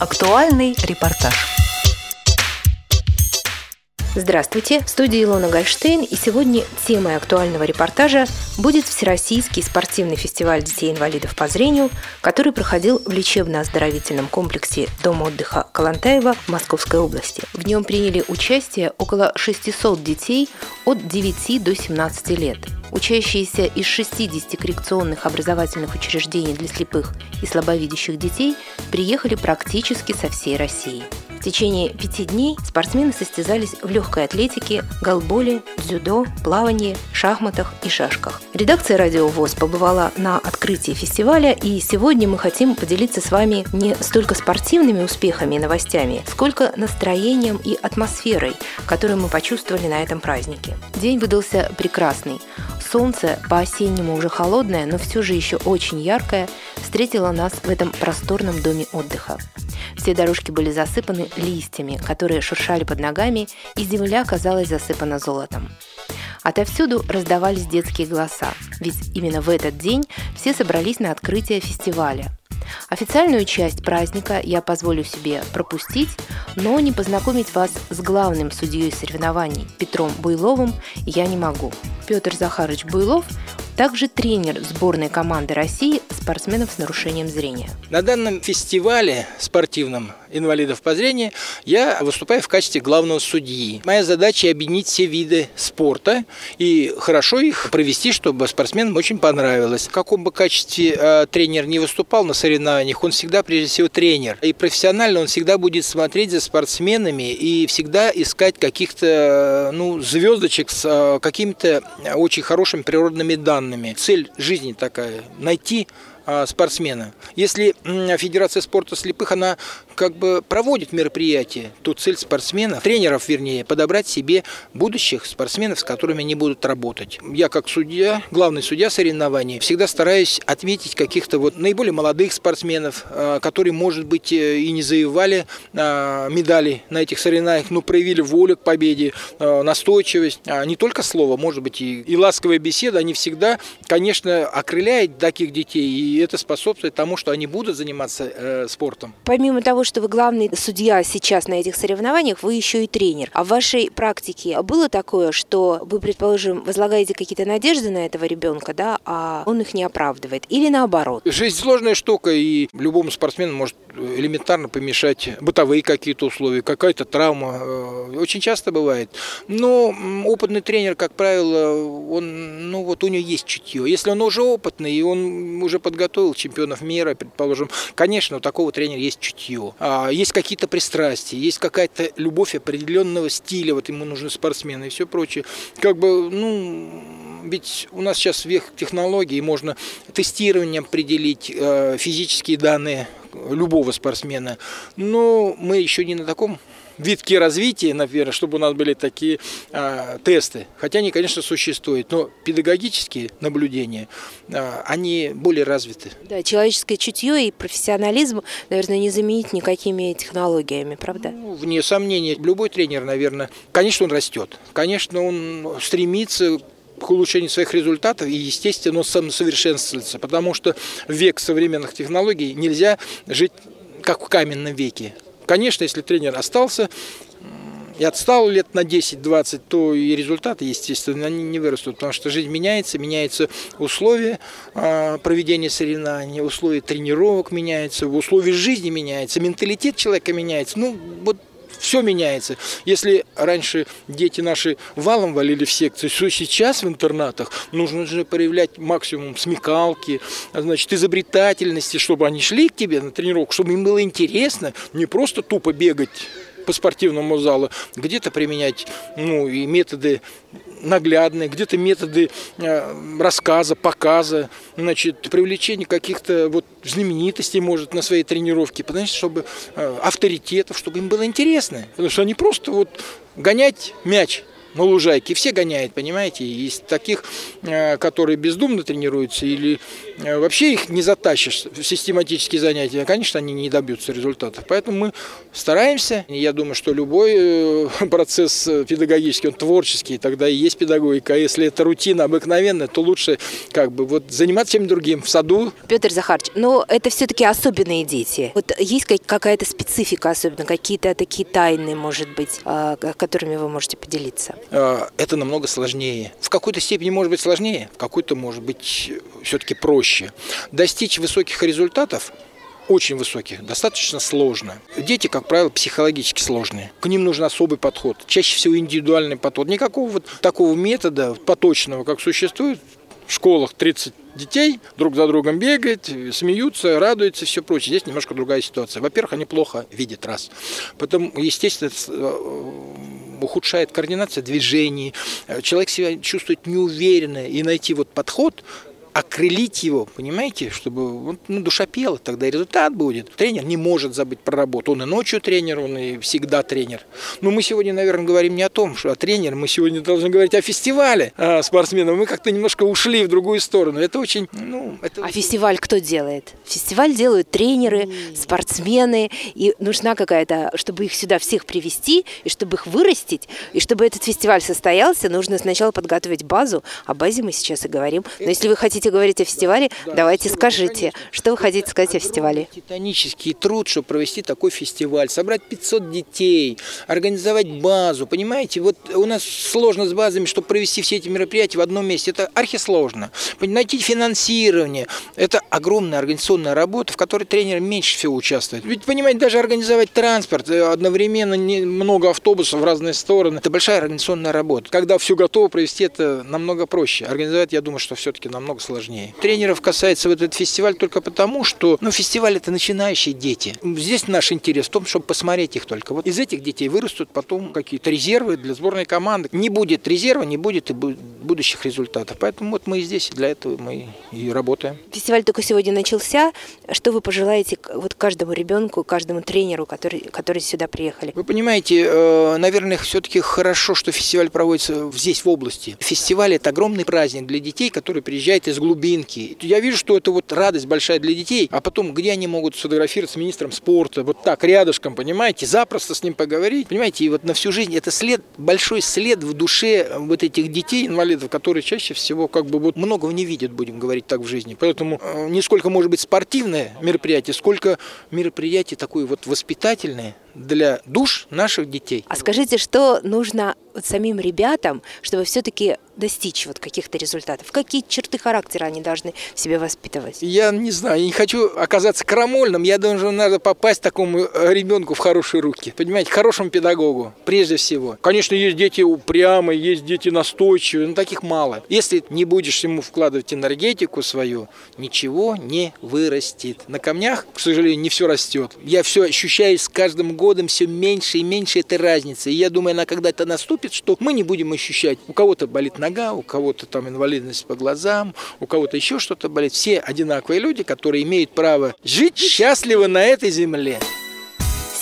Актуальный репортаж. Здравствуйте, в студии Илона Гольштейн, и сегодня темой актуального репортажа будет Всероссийский спортивный фестиваль детей-инвалидов по зрению, который проходил в лечебно-оздоровительном комплексе Дом отдыха Калантаева в Московской области. В нем приняли участие около 600 детей от 9 до 17 лет. Учащиеся из 60 коррекционных образовательных учреждений для слепых и слабовидящих детей приехали практически со всей России. В течение пяти дней спортсмены состязались в легкой атлетике, голболе, дзюдо, плавании, шахматах и шашках. Редакция «Радио ВОЗ» побывала на открытии фестиваля, и сегодня мы хотим поделиться с вами не столько спортивными успехами и новостями, сколько настроением и атмосферой, которую мы почувствовали на этом празднике. День выдался прекрасный. Солнце по-осеннему уже холодное, но все же еще очень яркое, встретило нас в этом просторном доме отдыха. Все дорожки были засыпаны листьями, которые шуршали под ногами, и земля казалась засыпана золотом. Отовсюду раздавались детские голоса, ведь именно в этот день все собрались на открытие фестиваля. Официальную часть праздника я позволю себе пропустить, но не познакомить вас с главным судьей соревнований Петром Буйловым я не могу. Петр Захарович Буйлов также тренер сборной команды России спортсменов с нарушением зрения. На данном фестивале спортивном инвалидов по зрению я выступаю в качестве главного судьи. Моя задача объединить все виды спорта и хорошо их провести, чтобы спортсменам очень понравилось. В каком бы качестве э, тренер не выступал на соревнованиях, он всегда прежде всего тренер. И профессионально он всегда будет смотреть за спортсменами и всегда искать каких-то ну, звездочек с э, какими-то очень хорошими природными данными. Цель жизни такая – найти а, спортсмена. Если Федерация спорта слепых, она как бы проводит мероприятия, то цель спортсменов, тренеров вернее, подобрать себе будущих спортсменов, с которыми они будут работать. Я как судья, главный судья соревнований, всегда стараюсь отметить каких-то вот наиболее молодых спортсменов, а, которые, может быть, э, и не завоевали а, медали на этих соревнованиях, но проявили волю к победе, настойчивость. Не только слово, может быть, и, и ласковая беседа, они всегда, конечно, окрыляют таких детей, и это способствует тому, что они будут заниматься э, спортом. Помимо того, что вы главный судья сейчас на этих соревнованиях, вы еще и тренер. А в вашей практике было такое, что вы, предположим, возлагаете какие-то надежды на этого ребенка, да, а он их не оправдывает? Или наоборот? Жизнь сложная штука, и любому спортсмену может элементарно помешать бытовые какие-то условия, какая-то травма. Э, очень часто бывает. Но опытный тренер, как правило, он, ну вот у него есть чутье. Если он уже опытный, и он уже подготовил чемпионов мира, предположим, конечно, у такого тренера есть чутье. А есть какие-то пристрастия, есть какая-то любовь определенного стиля, вот ему нужны спортсмены и все прочее. Как бы, ну, ведь у нас сейчас век технологий, можно тестированием определить э, физические данные любого спортсмена. Но мы еще не на таком витке развития, наверное, чтобы у нас были такие а, тесты. Хотя они, конечно, существуют, но педагогические наблюдения, а, они более развиты. Да, человеческое чутье и профессионализм, наверное, не заменить никакими технологиями, правда? Ну, вне сомнения, любой тренер, наверное, конечно, он растет, конечно, он стремится к улучшению своих результатов и, естественно, он самосовершенствуется, потому что век современных технологий нельзя жить как в каменном веке. Конечно, если тренер остался и отстал лет на 10-20, то и результаты, естественно, они не вырастут, потому что жизнь меняется, меняются условия а, проведения соревнований, условия тренировок меняются, условия жизни меняются, менталитет человека меняется. Ну, вот все меняется. Если раньше дети наши валом валили в секции, то сейчас в интернатах нужно же проявлять максимум смекалки, значит, изобретательности, чтобы они шли к тебе на тренировку, чтобы им было интересно, не просто тупо бегать по спортивному залу, где-то применять ну, и методы наглядные, где-то методы э, рассказа, показа, значит, привлечения каких-то вот знаменитостей, может, на своей тренировке, потому что, чтобы э, авторитетов, чтобы им было интересно, потому что они просто вот гонять мяч на лужайке. Все гоняют, понимаете? Есть таких, э, которые бездумно тренируются или э, вообще их не затащишь в систематические занятия. Конечно, они не добьются результатов. Поэтому мы стараемся. Я думаю, что любой э, процесс педагогический, он творческий, тогда и есть педагогика. А если это рутина обыкновенная, то лучше как бы вот заниматься чем другим в саду. Петр Захарович, но это все-таки особенные дети. Вот есть какая-то специфика особенно, какие-то такие тайны, может быть, а, которыми вы можете поделиться? А, это намного сложнее. В какой-то степени может быть сложнее, в какой-то может быть все-таки проще. Достичь высоких результатов очень высоких, достаточно сложно. Дети, как правило, психологически сложные. К ним нужен особый подход, чаще всего индивидуальный подход. Никакого вот такого метода поточного, как существует в школах 30 детей друг за другом бегает, смеются, радуются, все прочее. Здесь немножко другая ситуация. Во-первых, они плохо видят раз. Потом, естественно, ухудшает координация движений, человек себя чувствует неуверенно, и найти вот подход, окрылить его, понимаете, чтобы ну, душа пела, тогда и результат будет. Тренер не может забыть про работу. Он и ночью тренер, он и всегда тренер. Но мы сегодня, наверное, говорим не о том, что о тренере, мы сегодня должны говорить о фестивале а, спортсменов. Мы как-то немножко ушли в другую сторону. Это очень... Ну, это... А фестиваль кто делает? Фестиваль делают тренеры, спортсмены, и нужна какая-то, чтобы их сюда всех привести, и чтобы их вырастить, и чтобы этот фестиваль состоялся, нужно сначала подготовить базу. О базе мы сейчас и говорим. Но если вы хотите хотите говорить о фестивале, да, давайте скажите, что вы хотите сказать о фестивале. Титанический труд, чтобы провести такой фестиваль, собрать 500 детей, организовать базу, понимаете, вот у нас сложно с базами, чтобы провести все эти мероприятия в одном месте, это архисложно. Найти финансирование, это огромная организационная работа, в которой тренер меньше всего участвует. Ведь, понимаете, даже организовать транспорт, э, одновременно много автобусов в разные стороны, это большая организационная работа. Когда все готово провести, это намного проще. Организовать, я думаю, что все-таки намного сложнее сложнее. Тренеров касается вот этот фестиваль только потому, что ну, фестиваль это начинающие дети. Здесь наш интерес в том, чтобы посмотреть их только. Вот из этих детей вырастут потом какие-то резервы для сборной команды. Не будет резерва, не будет и будущих результатов. Поэтому вот мы здесь, для этого мы и работаем. Фестиваль только сегодня начался. Что вы пожелаете вот каждому ребенку, каждому тренеру, который, который сюда приехали? Вы понимаете, э, наверное, все-таки хорошо, что фестиваль проводится здесь, в области. Фестиваль – это огромный праздник для детей, которые приезжают из глубинки. Я вижу, что это вот радость большая для детей, а потом где они могут сфотографироваться с министром спорта, вот так, рядышком, понимаете, запросто с ним поговорить, понимаете, и вот на всю жизнь это след, большой след в душе вот этих детей, инвалидов, которые чаще всего как бы вот многого не видят, будем говорить так в жизни. Поэтому э, не сколько может быть спортивное мероприятие, сколько мероприятие такое вот воспитательное, для душ наших детей. А скажите, что нужно вот самим ребятам, чтобы все-таки достичь вот каких-то результатов? Какие черты характера они должны в себе воспитывать? Я не знаю, я не хочу оказаться крамольным, я должен надо попасть такому э, ребенку в хорошие руки, понимаете, хорошему педагогу, прежде всего. Конечно, есть дети упрямые, есть дети настойчивые, но таких мало. Если не будешь ему вкладывать энергетику свою, ничего не вырастет. На камнях, к сожалению, не все растет. Я все ощущаю с каждым годом все меньше и меньше этой разницы. И я думаю, она когда-то наступит, что мы не будем ощущать. У кого-то болит нога, у кого-то там инвалидность по глазам, у кого-то еще что-то болит. Все одинаковые люди, которые имеют право жить счастливо на этой земле.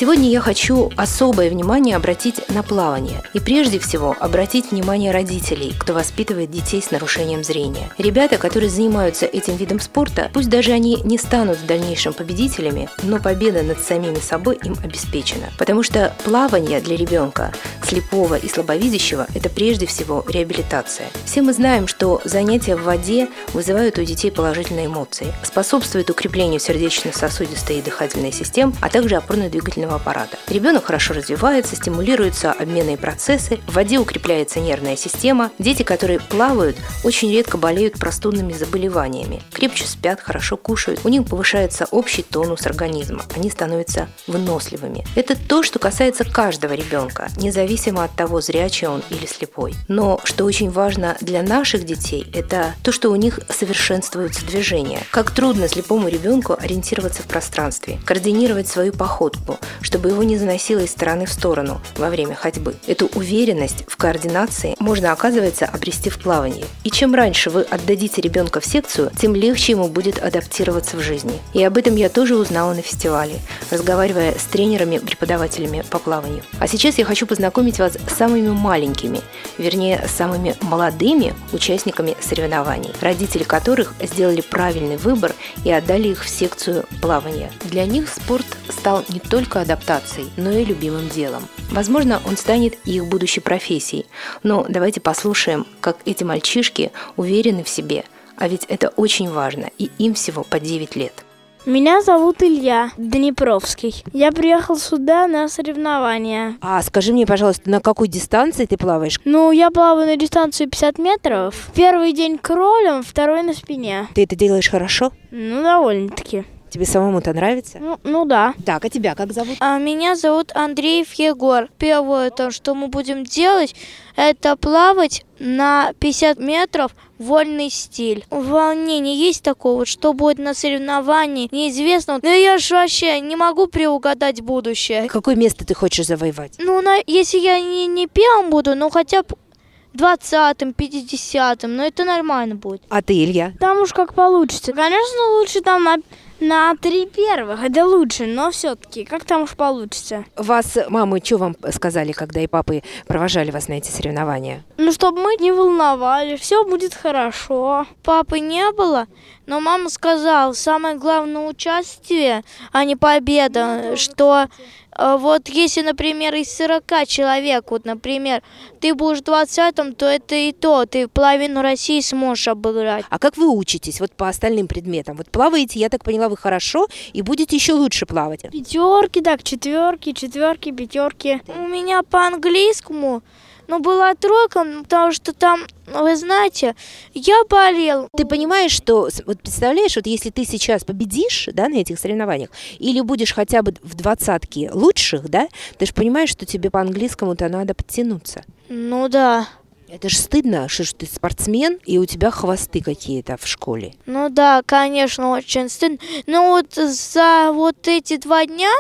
Сегодня я хочу особое внимание обратить на плавание. И прежде всего обратить внимание родителей, кто воспитывает детей с нарушением зрения. Ребята, которые занимаются этим видом спорта, пусть даже они не станут в дальнейшем победителями, но победа над самими собой им обеспечена. Потому что плавание для ребенка, слепого и слабовидящего, это прежде всего реабилитация. Все мы знаем, что занятия в воде вызывают у детей положительные эмоции, способствуют укреплению сердечно-сосудистой и дыхательной систем, а также опорно-двигательного двигательного аппарата. Ребенок хорошо развивается, стимулируются обменные процессы, в воде укрепляется нервная система. Дети, которые плавают, очень редко болеют простудными заболеваниями. Крепче спят, хорошо кушают, у них повышается общий тонус организма, они становятся выносливыми. Это то, что касается каждого ребенка, независимо от того, зрячий он или слепой. Но что очень важно для наших детей, это то, что у них совершенствуются движения. Как трудно слепому ребенку ориентироваться в пространстве, координировать свою походку, чтобы его не заносило из стороны в сторону во время ходьбы. Эту уверенность в координации можно, оказывается, обрести в плавании. И чем раньше вы отдадите ребенка в секцию, тем легче ему будет адаптироваться в жизни. И об этом я тоже узнала на фестивале, разговаривая с тренерами, преподавателями по плаванию. А сейчас я хочу познакомить вас с самыми маленькими, вернее, самыми молодыми участниками соревнований, родители которых сделали правильный выбор и отдали их в секцию плавания. Для них спорт стал не только адаптацией, но и любимым делом. Возможно, он станет их будущей профессией. Но давайте послушаем, как эти мальчишки уверены в себе. А ведь это очень важно, и им всего по 9 лет. Меня зовут Илья Днепровский. Я приехал сюда на соревнования. А скажи мне, пожалуйста, на какой дистанции ты плаваешь? Ну, я плаваю на дистанцию 50 метров. Первый день кролем, второй на спине. Ты это делаешь хорошо? Ну, довольно-таки. Тебе самому-то нравится? Ну, ну да. Так, а тебя как зовут? А меня зовут Андреев Егор. Первое, то, что мы будем делать, это плавать на 50 метров вольный стиль. Волнение есть такое, вот что будет на соревновании, неизвестно. Но я же вообще не могу приугадать будущее. Какое место ты хочешь завоевать? Ну, на, если я не, не первым буду, ну хотя бы 20-м, 50-м, но это нормально будет. А ты, Илья? Там уж как получится. Конечно, лучше там на на три первых, это лучше, но все-таки, как там уж получится. Вас мамы что вам сказали, когда и папы провожали вас на эти соревнования? Ну, чтобы мы не волновали, все будет хорошо. Папы не было, но мама сказала, самое главное участие, а не победа, ну, что э, вот если, например, из 40 человек, вот, например, ты будешь 20-м, то это и то, ты половину России сможешь обыграть. А как вы учитесь вот по остальным предметам? Вот плаваете, я так поняла, вы хорошо, и будете еще лучше плавать. Пятерки, так, четверки, четверки, пятерки. У меня по английскому ну, была тройка, потому что там, вы знаете, я болел. Ты понимаешь, что, вот представляешь, вот если ты сейчас победишь, да, на этих соревнованиях, или будешь хотя бы в двадцатке лучших, да, ты же понимаешь, что тебе по английскому-то надо подтянуться. Ну да. Это же стыдно, что ты спортсмен, и у тебя хвосты какие-то в школе. Ну да, конечно, очень стыдно. Но вот за вот эти два дня,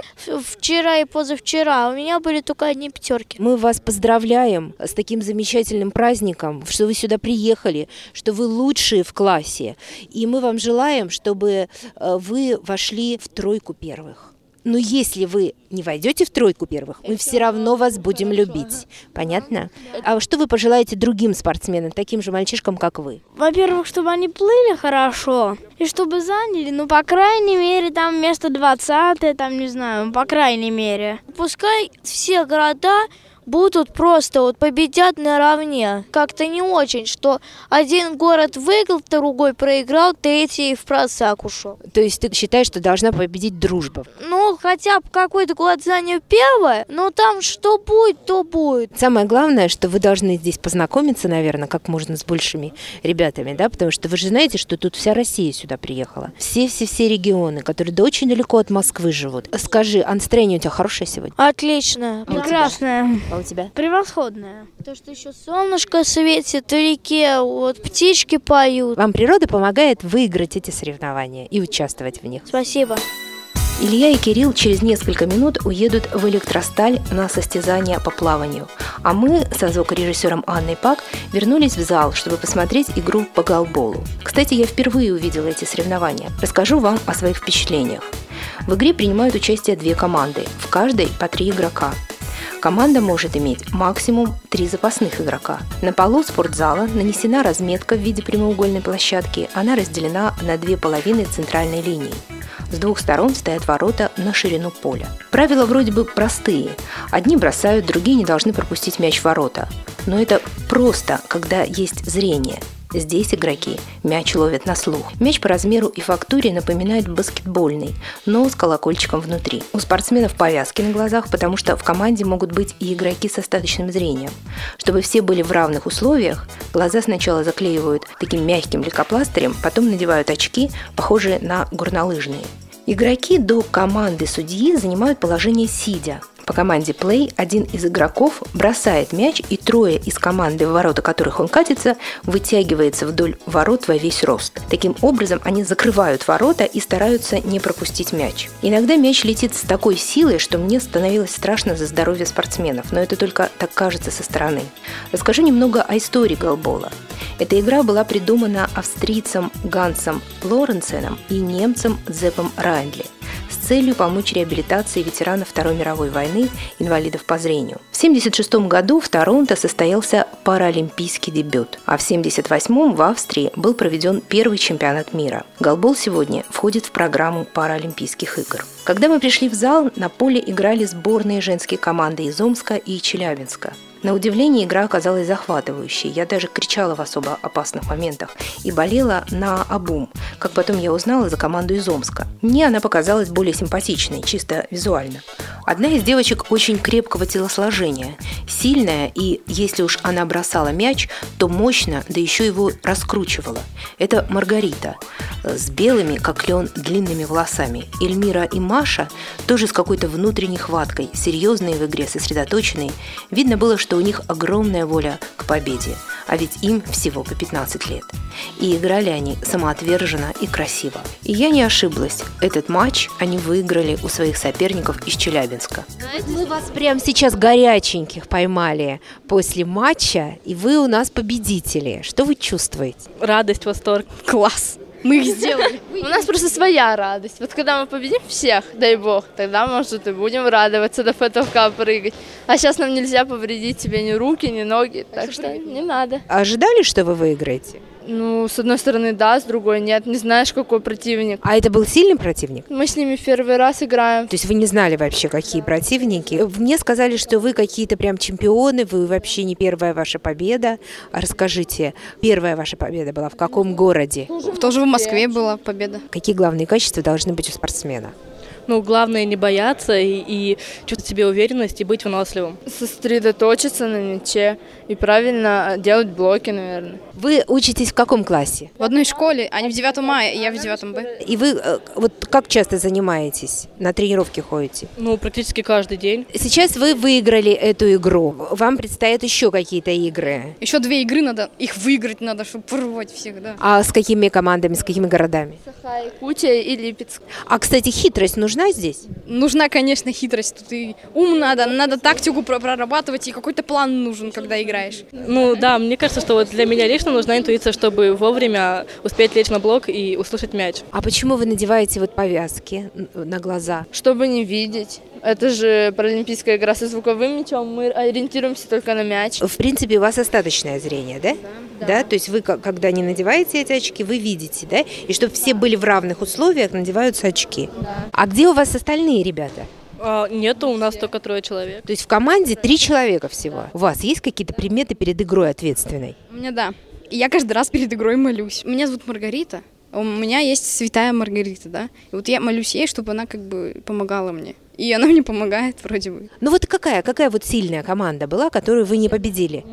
вчера и позавчера, у меня были только одни пятерки. Мы вас поздравляем с таким замечательным праздником, что вы сюда приехали, что вы лучшие в классе. И мы вам желаем, чтобы э, вы вошли в тройку первых. Но если вы не войдете в тройку первых, мы все равно вас будем любить. Понятно? А что вы пожелаете другим спортсменам, таким же мальчишкам, как вы? Во-первых, чтобы они плыли хорошо, и чтобы заняли, ну, по крайней мере, там место 20 там, не знаю, по крайней мере. Пускай все города будут просто вот победят наравне. Как-то не очень, что один город выиграл, другой проиграл, третий в просак ушел. То есть ты считаешь, что должна победить дружба? Ну, хотя бы какой-то год занял первое, но там что будет, то будет. Самое главное, что вы должны здесь познакомиться, наверное, как можно с большими ребятами, да, потому что вы же знаете, что тут вся Россия сюда приехала. Все-все-все регионы, которые да очень далеко от Москвы живут. Скажи, а настроение у тебя хорошее сегодня? Отлично, а прекрасное. У тебя? Превосходное. То, что еще солнышко светит в реке, вот птички поют. Вам природа помогает выиграть эти соревнования и участвовать в них. Спасибо. Илья и Кирилл через несколько минут уедут в электросталь на состязание по плаванию. А мы со звукорежиссером Анной Пак вернулись в зал, чтобы посмотреть игру по голболу. Кстати, я впервые увидела эти соревнования. Расскажу вам о своих впечатлениях. В игре принимают участие две команды, в каждой по три игрока. Команда может иметь максимум три запасных игрока. На полу спортзала нанесена разметка в виде прямоугольной площадки. Она разделена на две половины центральной линии. С двух сторон стоят ворота на ширину поля. Правила вроде бы простые. Одни бросают, другие не должны пропустить мяч в ворота. Но это просто, когда есть зрение. Здесь игроки мяч ловят на слух. Мяч по размеру и фактуре напоминает баскетбольный, но с колокольчиком внутри. У спортсменов повязки на глазах, потому что в команде могут быть и игроки с остаточным зрением. Чтобы все были в равных условиях, глаза сначала заклеивают таким мягким лейкопластырем, потом надевают очки, похожие на горнолыжные. Игроки до команды судьи занимают положение сидя, По команде play один из игроков бросает мяч, и трое из команды, в ворота которых он катится, вытягивается вдоль ворот во весь рост. Таким образом, они закрывают ворота и стараются не пропустить мяч. Иногда мяч летит с такой силой, что мне становилось страшно за здоровье спортсменов, но это только так кажется со стороны. Расскажу немного о истории голбола. Эта игра была придумана австрийцем Гансом Лоренсеном и немцем Зепом Райндли целью помочь реабилитации ветеранов Второй мировой войны, инвалидов по зрению. В 1976 году в Торонто состоялся паралимпийский дебют, а в 1978 в Австрии был проведен первый чемпионат мира. Голбол сегодня входит в программу Паралимпийских игр. Когда мы пришли в зал, на поле играли сборные женские команды из Омска и Челябинска. На удивление игра оказалась захватывающей. Я даже кричала в особо опасных моментах и болела на обум, как потом я узнала за команду из Омска. Мне она показалась более симпатичной, чисто визуально. Одна из девочек очень крепкого телосложения, сильная, и если уж она бросала мяч, то мощно, да еще его раскручивала. Это Маргарита с белыми, как лен, длинными волосами. Эльмира и Маша тоже с какой-то внутренней хваткой, серьезные в игре, сосредоточенные. Видно было, что у них огромная воля к победе, а ведь им всего по 15 лет. И играли они самоотверженно и красиво. И я не ошиблась. Этот матч они выиграли у своих соперников из Челябинска. Мы вас прямо сейчас горяченьких поймали после матча, и вы у нас победители. Что вы чувствуете? Радость, восторг. Класс! Мы их сделали. У нас просто своя радость. Вот когда мы победим всех, дай бог, тогда, может, и будем радоваться до потолка прыгать. А сейчас нам нельзя повредить себе ни руки, ни ноги, так что не надо. Ожидали, что вы выиграете? Ну, с одной стороны, да, с другой нет. Не знаешь, какой противник. А это был сильный противник? Мы с ними в первый раз играем. То есть вы не знали вообще, какие противники? Мне сказали, что вы какие-то прям чемпионы, вы вообще не первая ваша победа. А расскажите, первая ваша победа была в каком городе? Тоже в Москве была победа. Какие главные качества должны быть у спортсмена? Ну, главное не бояться и, и чувствовать себе уверенность и быть выносливым. Сосредоточиться на мяче и правильно делать блоки, наверное. Вы учитесь в каком классе? В одной школе, они в девятом мая, я в девятом Б. И вы э, вот как часто занимаетесь? На тренировки ходите? Ну, практически каждый день. Сейчас вы выиграли эту игру. Вам предстоят еще какие-то игры. Еще две игры надо, их выиграть надо, чтобы порвать всех, да. А с какими командами, с какими городами? Саха, Якутия и Липецк. А, кстати, хитрость нужна здесь? Нужна, конечно, хитрость. Тут и ум надо, надо тактику про- прорабатывать, и какой-то план нужен, когда играешь. Ну, да, мне кажется, что вот для меня лично нужна интуиция, чтобы вовремя успеть лечь на блок и услышать мяч. А почему вы надеваете вот повязки на глаза? Чтобы не видеть. Это же паралимпийская игра со звуковым мячом. Мы ориентируемся только на мяч. В принципе, у вас остаточное зрение, да? Да. То есть вы, когда не надеваете эти очки, вы видите, да? И чтобы все были в равных условиях, надеваются очки. А где у вас остальные ребята? А, нету, у нас только трое человек. То есть в команде три человека всего. У вас есть какие-то приметы перед игрой ответственной? У меня да. Я каждый раз перед игрой молюсь. Меня зовут Маргарита. У меня есть святая Маргарита, да. И вот я молюсь ей, чтобы она как бы помогала мне. И она мне помогает вроде бы. Ну вот какая, какая вот сильная команда была, которую вы не победили?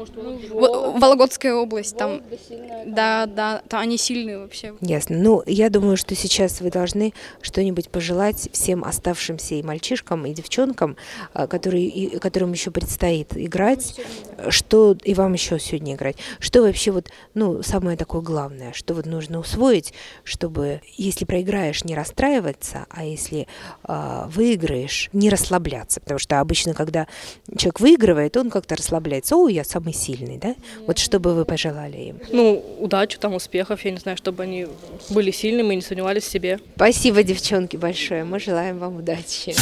Во- Вологодская область, там, да, да, там они сильные вообще. Ясно. Ну, я думаю, что сейчас вы должны что-нибудь пожелать всем оставшимся и мальчишкам, и девчонкам, а, которые, и- которым еще предстоит играть, что и вам еще сегодня играть. Что вообще вот, ну, самое такое главное, что вот нужно усвоить, чтобы, если проиграешь, не расстраиваться, а если а, выиграешь, не расслабляться. Потому что обычно, когда человек выигрывает, он как-то расслабляется. О, я самый сильный, да? Вот что бы вы пожелали им? Ну, удачи, там, успехов, я не знаю, чтобы они были сильными и не сомневались в себе. Спасибо, девчонки, большое. Мы желаем вам удачи.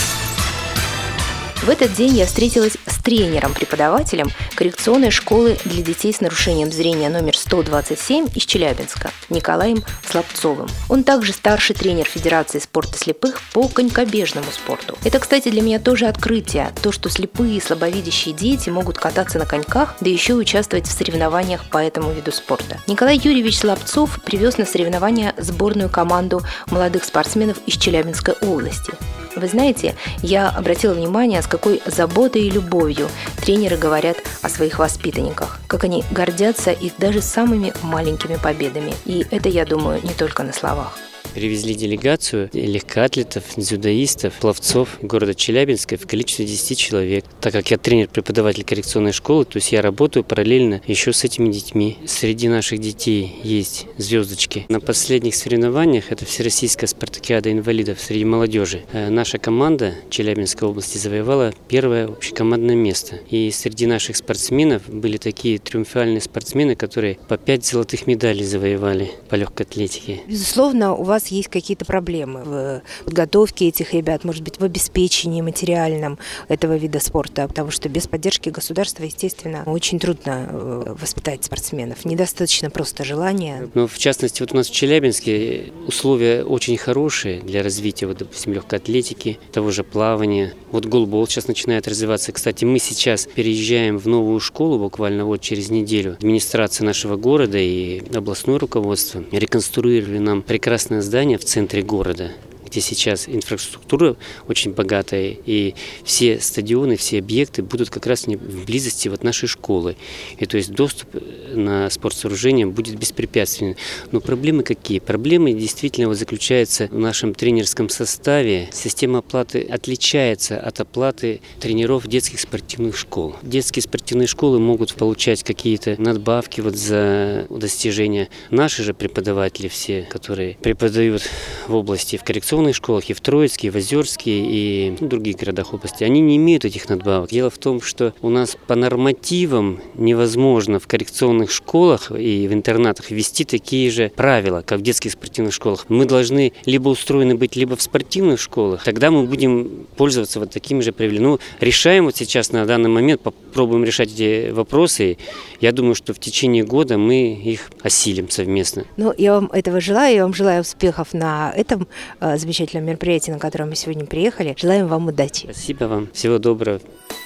В этот день я встретилась с тренером-преподавателем коррекционной школы для детей с нарушением зрения номер 127 из Челябинска Николаем Слабцовым. Он также старший тренер Федерации спорта слепых по конькобежному спорту. Это, кстати, для меня тоже открытие, то, что слепые и слабовидящие дети могут кататься на коньках, да еще участвовать в соревнованиях по этому виду спорта. Николай Юрьевич Слабцов привез на соревнования сборную команду молодых спортсменов из Челябинской области. Вы знаете, я обратила внимание, с какой заботой и любовью тренеры говорят о своих воспитанниках, как они гордятся их даже самыми маленькими победами. И это, я думаю, не только на словах. Привезли делегацию легкоатлетов, дзюдоистов, пловцов города Челябинска в количестве 10 человек. Так как я тренер-преподаватель коррекционной школы, то есть я работаю параллельно еще с этими детьми. Среди наших детей есть звездочки. На последних соревнованиях, это Всероссийская спартакиада инвалидов среди молодежи, э, наша команда Челябинской области завоевала первое общекомандное место. И среди наших спортсменов были такие триумфальные спортсмены, которые по пять золотых медалей завоевали по легкой атлетике. Безусловно, у вас есть какие-то проблемы в подготовке этих ребят, может быть, в обеспечении материальном этого вида спорта, потому что без поддержки государства, естественно, очень трудно э, воспитать спортсменов. Недостаточно просто желания. Ну, в частности, вот у нас в Челябинске условия очень хорошие для развития, вот, допустим, легкой атлетики, того же плавания. Вот голбол сейчас начинает развиваться. Кстати, мы сейчас переезжаем в новую школу буквально вот через неделю. Администрация нашего города и областное руководство реконструировали нам прекрасное здание в центре города где сейчас инфраструктура очень богатая, и все стадионы, все объекты будут как раз в близости вот нашей школы. И то есть доступ э, на спортсооружение будет беспрепятственен. Но проблемы какие? Проблемы действительно вот заключаются в нашем тренерском составе. Система оплаты отличается от оплаты тренеров детских спортивных школ. Детские спортивные школы могут получать какие-то надбавки вот за достижения. Наши же преподаватели все, которые преподают в области в коррекционном традиционных школах, и в Троицке, и в Озерске, и в других городах области, они не имеют этих надбавок. Дело в том, что у нас по нормативам невозможно в коррекционных школах и в интернатах ввести такие же правила, как в детских спортивных школах. Мы должны либо устроены быть либо в спортивных школах, тогда мы будем пользоваться вот такими же правилами. Ну, решаем вот сейчас на данный момент, попробуем решать эти вопросы. Я думаю, что в течение года мы их осилим совместно. Ну, я вам этого желаю, я вам желаю успехов на этом замечательном э, замечательном мероприятии, на которое мы сегодня приехали. Желаем вам удачи. Спасибо вам. Всего доброго.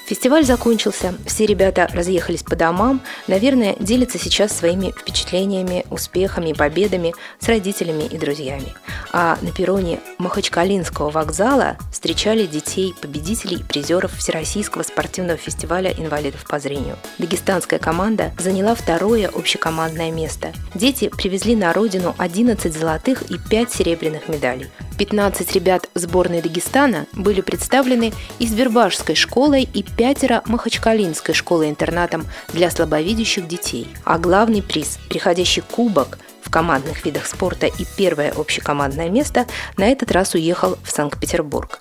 Фестиваль закончился, все ребята разъехались по домам, наверное, делятся сейчас своими впечатлениями, успехами и победами с родителями и друзьями. А на перроне Махачкалинского вокзала встречали детей, победителей и призеров Всероссийского спортивного фестиваля инвалидов по зрению. Дагестанская команда заняла второе общекомандное место. Дети привезли на родину 11 золотых и 5 серебряных медалей. 15 ребят сборной Дагестана были представлены из Вербашской школой и пятеро Махачкалинской школой-интернатом для слабовидящих детей. А главный приз – приходящий кубок в командных видах спорта и первое общекомандное место на этот раз уехал в Санкт-Петербург.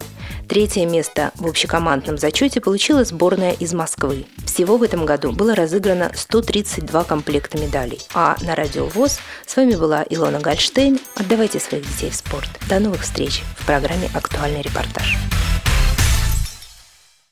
Третье место в общекомандном зачете получила сборная из Москвы. Всего в этом году было разыграно 132 комплекта медалей. А на Радио ВОЗ с вами была Илона Гальштейн. Отдавайте своих детей в спорт. До новых встреч в программе «Актуальный репортаж».